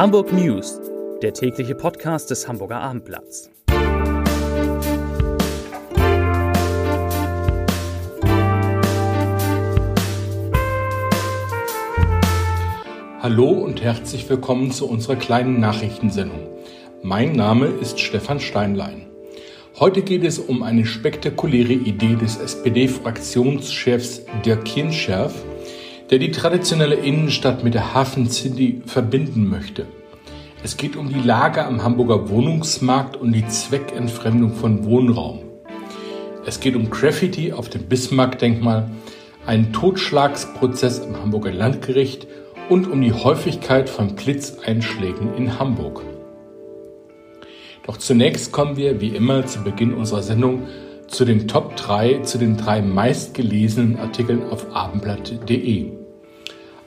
Hamburg News, der tägliche Podcast des Hamburger Abendblatts. Hallo und herzlich willkommen zu unserer kleinen Nachrichtensendung. Mein Name ist Stefan Steinlein. Heute geht es um eine spektakuläre Idee des SPD-Fraktionschefs Dirk Kienscherf, der die traditionelle Innenstadt mit der Hafen City verbinden möchte. Es geht um die Lage am Hamburger Wohnungsmarkt und die Zweckentfremdung von Wohnraum. Es geht um Graffiti auf dem Bismarck-Denkmal, einen Totschlagsprozess am Hamburger Landgericht und um die Häufigkeit von Blitzeinschlägen in Hamburg. Doch zunächst kommen wir, wie immer, zu Beginn unserer Sendung zu den Top 3, zu den drei meistgelesenen Artikeln auf abendblatt.de.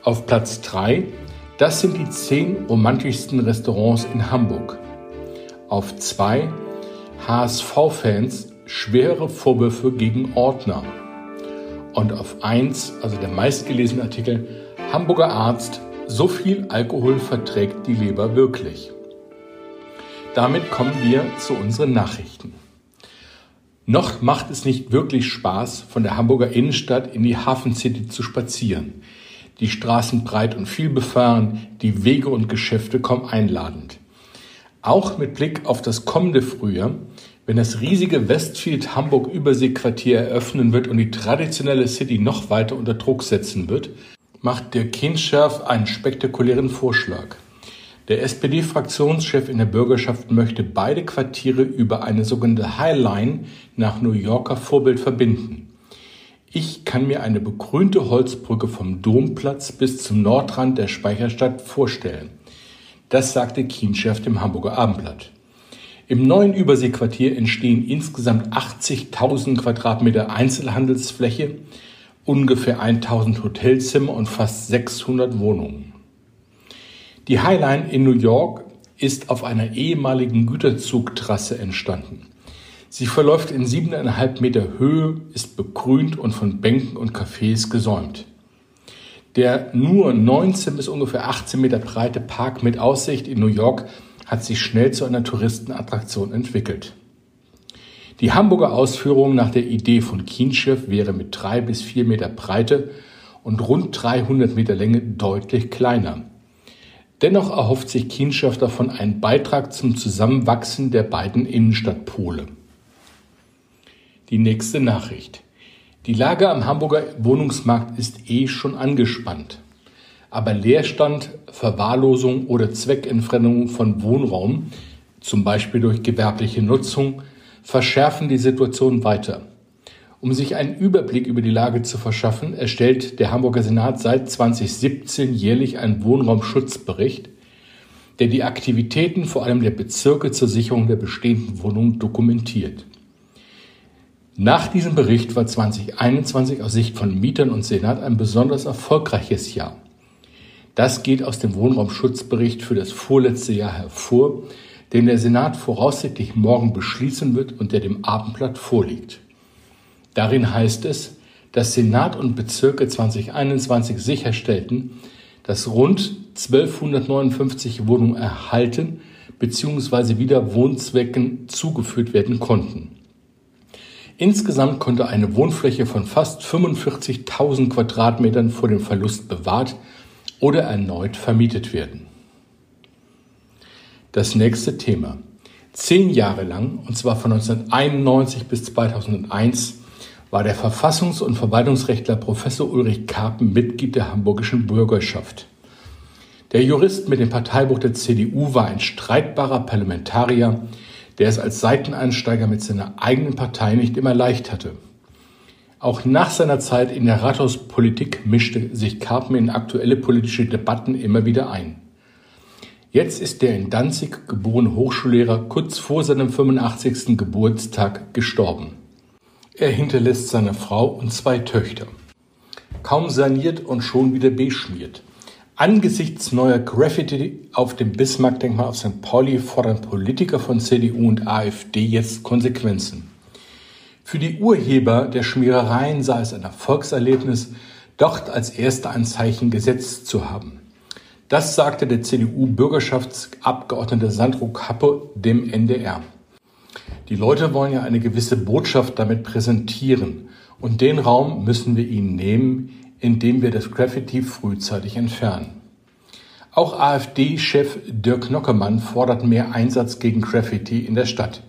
Auf Platz 3, das sind die 10 romantischsten Restaurants in Hamburg. Auf 2, HSV-Fans schwere Vorwürfe gegen Ordner. Und auf 1, also der meistgelesene Artikel, Hamburger Arzt, so viel Alkohol verträgt die Leber wirklich. Damit kommen wir zu unseren Nachrichten. Noch macht es nicht wirklich Spaß, von der Hamburger Innenstadt in die Hafen City zu spazieren die Straßen breit und viel befahren, die Wege und Geschäfte kaum einladend. Auch mit Blick auf das kommende Frühjahr, wenn das riesige Westfield Hamburg Überseequartier eröffnen wird und die traditionelle City noch weiter unter Druck setzen wird, macht der Kinschärf einen spektakulären Vorschlag. Der SPD-Fraktionschef in der Bürgerschaft möchte beide Quartiere über eine sogenannte Highline nach New Yorker Vorbild verbinden. Ich kann mir eine begrünte Holzbrücke vom Domplatz bis zum Nordrand der Speicherstadt vorstellen. Das sagte Kienschärf dem Hamburger Abendblatt. Im neuen Überseequartier entstehen insgesamt 80.000 Quadratmeter Einzelhandelsfläche, ungefähr 1000 Hotelzimmer und fast 600 Wohnungen. Die Highline in New York ist auf einer ehemaligen Güterzugtrasse entstanden. Sie verläuft in siebeneinhalb Meter Höhe, ist begrünt und von Bänken und Cafés gesäumt. Der nur 19 bis ungefähr 18 Meter breite Park mit Aussicht in New York hat sich schnell zu einer Touristenattraktion entwickelt. Die Hamburger Ausführung nach der Idee von Kienschiff wäre mit drei bis vier Meter Breite und rund 300 Meter Länge deutlich kleiner. Dennoch erhofft sich Kienschiff davon einen Beitrag zum Zusammenwachsen der beiden Innenstadtpole. Die nächste Nachricht. Die Lage am Hamburger Wohnungsmarkt ist eh schon angespannt. Aber Leerstand, Verwahrlosung oder Zweckentfremdung von Wohnraum, zum Beispiel durch gewerbliche Nutzung, verschärfen die Situation weiter. Um sich einen Überblick über die Lage zu verschaffen, erstellt der Hamburger Senat seit 2017 jährlich einen Wohnraumschutzbericht, der die Aktivitäten vor allem der Bezirke zur Sicherung der bestehenden Wohnungen dokumentiert. Nach diesem Bericht war 2021 aus Sicht von Mietern und Senat ein besonders erfolgreiches Jahr. Das geht aus dem Wohnraumschutzbericht für das vorletzte Jahr hervor, den der Senat voraussichtlich morgen beschließen wird und der dem Abendblatt vorliegt. Darin heißt es, dass Senat und Bezirke 2021 sicherstellten, dass rund 1259 Wohnungen erhalten bzw. wieder Wohnzwecken zugeführt werden konnten. Insgesamt konnte eine Wohnfläche von fast 45.000 Quadratmetern vor dem Verlust bewahrt oder erneut vermietet werden. Das nächste Thema. Zehn Jahre lang, und zwar von 1991 bis 2001, war der Verfassungs- und Verwaltungsrechtler Professor Ulrich Karpen Mitglied der hamburgischen Bürgerschaft. Der Jurist mit dem Parteibuch der CDU war ein streitbarer Parlamentarier, der es als Seiteneinsteiger mit seiner eigenen Partei nicht immer leicht hatte. Auch nach seiner Zeit in der Rathauspolitik mischte sich Karpen in aktuelle politische Debatten immer wieder ein. Jetzt ist der in Danzig geborene Hochschullehrer kurz vor seinem 85. Geburtstag gestorben. Er hinterlässt seine Frau und zwei Töchter. Kaum saniert und schon wieder beschmiert. Angesichts neuer Graffiti auf dem Bismarck-Denkmal auf St. Pauli fordern Politiker von CDU und AfD jetzt Konsequenzen. Für die Urheber der Schmierereien sei es ein Erfolgserlebnis, dort als erster ein Zeichen gesetzt zu haben. Das sagte der CDU-Bürgerschaftsabgeordnete Sandro Kappe dem NDR. Die Leute wollen ja eine gewisse Botschaft damit präsentieren. Und den Raum müssen wir ihnen nehmen, indem wir das Graffiti frühzeitig entfernen. Auch AfD-Chef Dirk Nockemann fordert mehr Einsatz gegen Graffiti in der Stadt.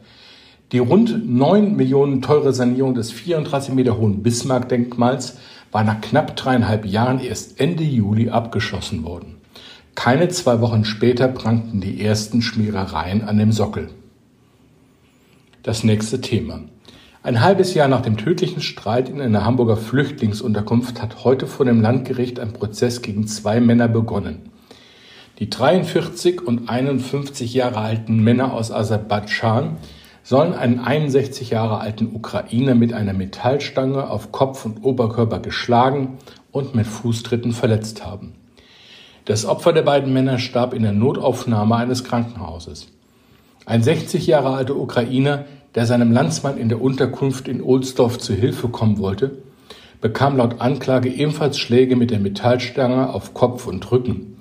Die rund 9 Millionen teure Sanierung des 34 Meter hohen Bismarck-Denkmals war nach knapp dreieinhalb Jahren erst Ende Juli abgeschlossen worden. Keine zwei Wochen später prangten die ersten Schmierereien an dem Sockel. Das nächste Thema. Ein halbes Jahr nach dem tödlichen Streit in einer Hamburger Flüchtlingsunterkunft hat heute vor dem Landgericht ein Prozess gegen zwei Männer begonnen. Die 43 und 51 Jahre alten Männer aus Aserbaidschan sollen einen 61 Jahre alten Ukrainer mit einer Metallstange auf Kopf und Oberkörper geschlagen und mit Fußtritten verletzt haben. Das Opfer der beiden Männer starb in der Notaufnahme eines Krankenhauses. Ein 60 Jahre alter Ukrainer, der seinem Landsmann in der Unterkunft in Ohlsdorf zu Hilfe kommen wollte, bekam laut Anklage ebenfalls Schläge mit der Metallstange auf Kopf und Rücken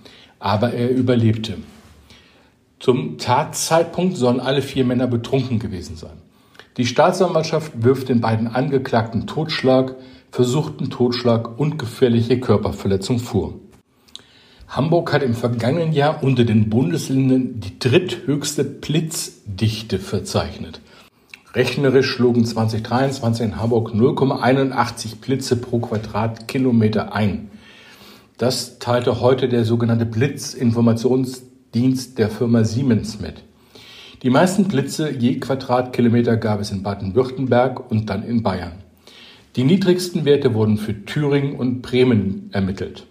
aber er überlebte. Zum Tatzeitpunkt sollen alle vier Männer betrunken gewesen sein. Die Staatsanwaltschaft wirft den beiden Angeklagten Totschlag, versuchten Totschlag und gefährliche Körperverletzung vor. Hamburg hat im vergangenen Jahr unter den Bundesländern die dritthöchste Blitzdichte verzeichnet. Rechnerisch schlugen 2023 in Hamburg 0,81 Blitze pro Quadratkilometer ein. Das teilte heute der sogenannte Blitzinformationsdienst der Firma Siemens mit. Die meisten Blitze je Quadratkilometer gab es in Baden-Württemberg und dann in Bayern. Die niedrigsten Werte wurden für Thüringen und Bremen ermittelt.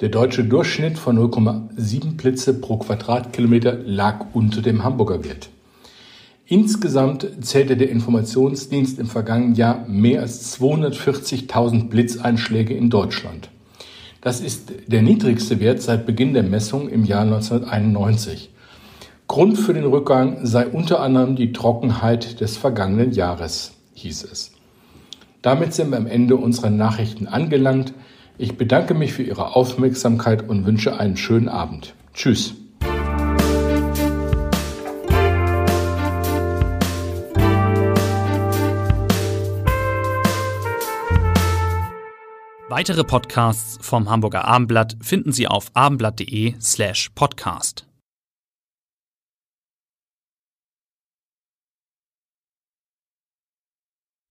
Der deutsche Durchschnitt von 0,7 Blitze pro Quadratkilometer lag unter dem Hamburger Wert. Insgesamt zählte der Informationsdienst im vergangenen Jahr mehr als 240.000 Blitzeinschläge in Deutschland. Das ist der niedrigste Wert seit Beginn der Messung im Jahr 1991. Grund für den Rückgang sei unter anderem die Trockenheit des vergangenen Jahres, hieß es. Damit sind wir am Ende unserer Nachrichten angelangt. Ich bedanke mich für Ihre Aufmerksamkeit und wünsche einen schönen Abend. Tschüss. Weitere Podcasts vom Hamburger Abendblatt finden Sie auf abendblatt.de slash podcast.